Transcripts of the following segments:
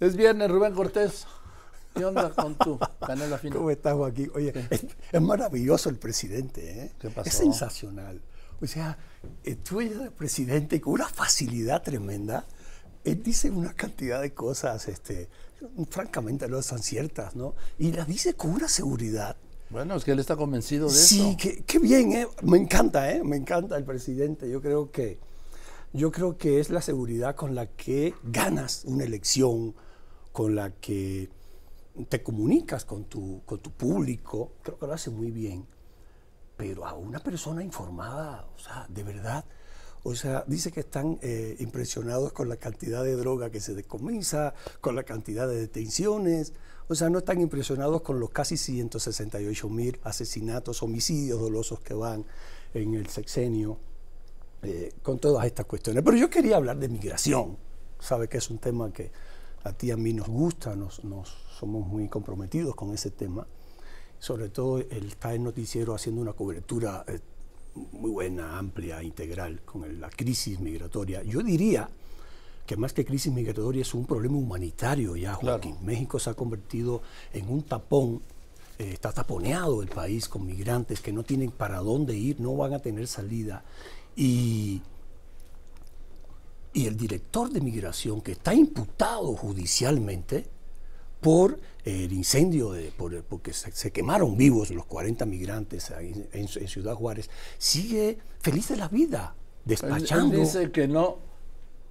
Es viernes, Rubén Cortés. ¿Qué onda con tu canela fina? ¿Cómo estás, Joaquín? Oye, es, es maravilloso el presidente, ¿eh? ¿Qué pasó? Es sensacional. O sea, eh, tú eres el presidente con una facilidad tremenda. Él dice una cantidad de cosas, este, francamente no son ciertas, ¿no? Y las dice con una seguridad. Bueno, es que él está convencido de Sí, eso. qué, qué bien, ¿eh? Me encanta, ¿eh? Me encanta el presidente. Yo creo que, yo creo que es la seguridad con la que ganas una elección, con la que te comunicas con tu, con tu público. Creo que lo hace muy bien. Pero a una persona informada, o sea, de verdad, o sea, dice que están eh, impresionados con la cantidad de droga que se decomisa, con la cantidad de detenciones. O sea, no están impresionados con los casi 168 mil asesinatos, homicidios dolosos que van en el sexenio, eh, con todas estas cuestiones. Pero yo quería hablar de migración. Sabe que es un tema que a ti y a mí nos gusta, nos, nos somos muy comprometidos con ese tema. Sobre todo él está en noticiero haciendo una cobertura eh, muy buena, amplia, integral con el- la crisis migratoria. Yo diría que más que crisis migratoria es un problema humanitario ya, Claro. Joaquín. México se ha convertido en un tapón, eh, está taponeado el país con migrantes que no tienen para dónde ir, no van a tener salida. Y, y el director de migración, que está imputado judicialmente por el incendio, de, por, porque se, se quemaron vivos los 40 migrantes en, en Ciudad Juárez, sigue feliz de la vida, él despachando. dice que no,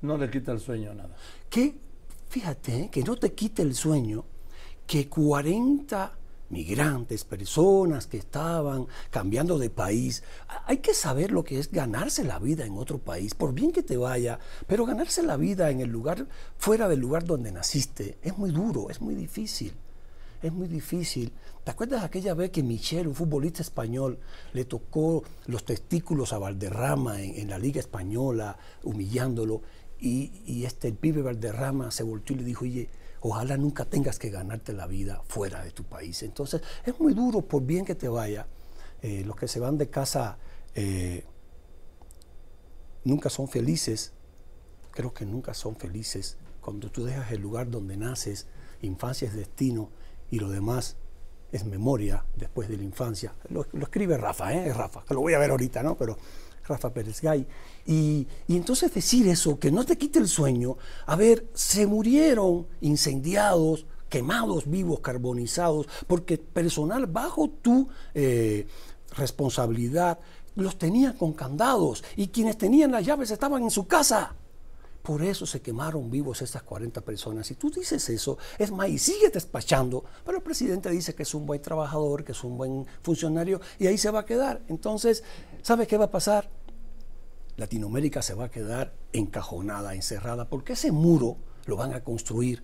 no le quita el sueño nada. que, fíjate, ¿eh? que no te quite el sueño que 40 migrantes, personas que estaban cambiando de país, hay que saber lo que es ganarse la vida en otro país, por bien que te vaya, pero ganarse la vida en el lugar, fuera del lugar donde naciste, es muy duro, es muy difícil. Es muy difícil. ¿Te acuerdas aquella vez que Michel, un futbolista español, le tocó los testículos a Valderrama en, la Liga Española, humillándolo? Y, este, pibe Valderrama se volteó y le dijo, oye, ojalá nunca tengas que ganarte la vida fuera de tu país. Entonces, es muy duro, por bien que te vaya. eh, los que se van de casa eh, nunca son felices, creo que nunca son felices. Cuando tú dejas el lugar donde naces, infancia es destino y lo demás es memoria después de la infancia. Lo, escribe Rafa, ¿eh? Rafa, lo voy a ver ahorita, ¿no? Pero Rafa Pérez Gay. Y, y entonces decir eso, que no te quite el sueño, a ver, se murieron incendiados, quemados vivos, carbonizados, porque personal bajo tu eh, responsabilidad los tenían con candados y quienes tenían las llaves estaban en su casa. Por eso se quemaron vivos estas 40 personas. Si tú dices eso, es más, y sigue despachando, pero el presidente dice que es un buen trabajador, que es un buen funcionario, y ahí se va a quedar. Entonces, ¿sabe qué va a pasar? Latinoamérica se va a quedar encajonada, encerrada, porque ese muro lo van a construir.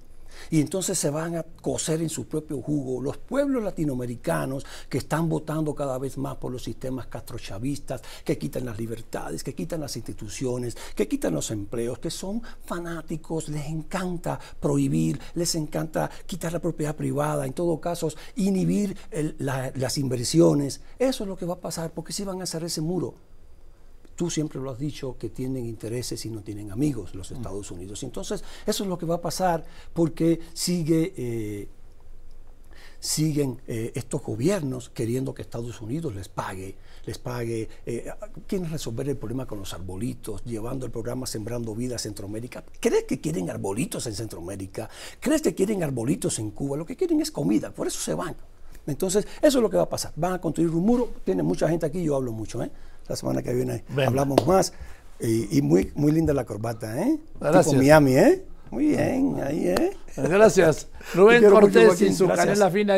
Y entonces se van a coser en su propio jugo los pueblos latinoamericanos que están votando cada vez más por los sistemas castrochavistas, que quitan las libertades, que quitan las instituciones, que quitan los empleos, que son fanáticos, les encanta prohibir, les encanta quitar la propiedad privada, en todo caso, inhibir las inversiones. Eso es lo que va a pasar, porque si van a hacer ese muro tú siempre lo has dicho, que tienen intereses y no tienen amigos los Estados Unidos. Entonces, eso es lo que va a pasar porque sigue, eh, siguen eh, estos gobiernos queriendo que Estados Unidos les pague, les pague, eh, quieren resolver el problema con los arbolitos, llevando el programa Sembrando Vida a Centroamérica. ¿Crees que quieren arbolitos en Centroamérica? ¿Crees que quieren arbolitos en Cuba? Lo que quieren es comida, por eso se van. Entonces, eso es lo que va a pasar. Van a construir un muro, tiene mucha gente aquí, yo hablo mucho, ¿eh? La semana que viene Venga. hablamos más. Y, y muy, muy linda la corbata, ¿eh? Gracias. Tipo Miami, ¿eh? Muy bien, ahí, ¿eh? Gracias. Rubén Cortés y su canela fina.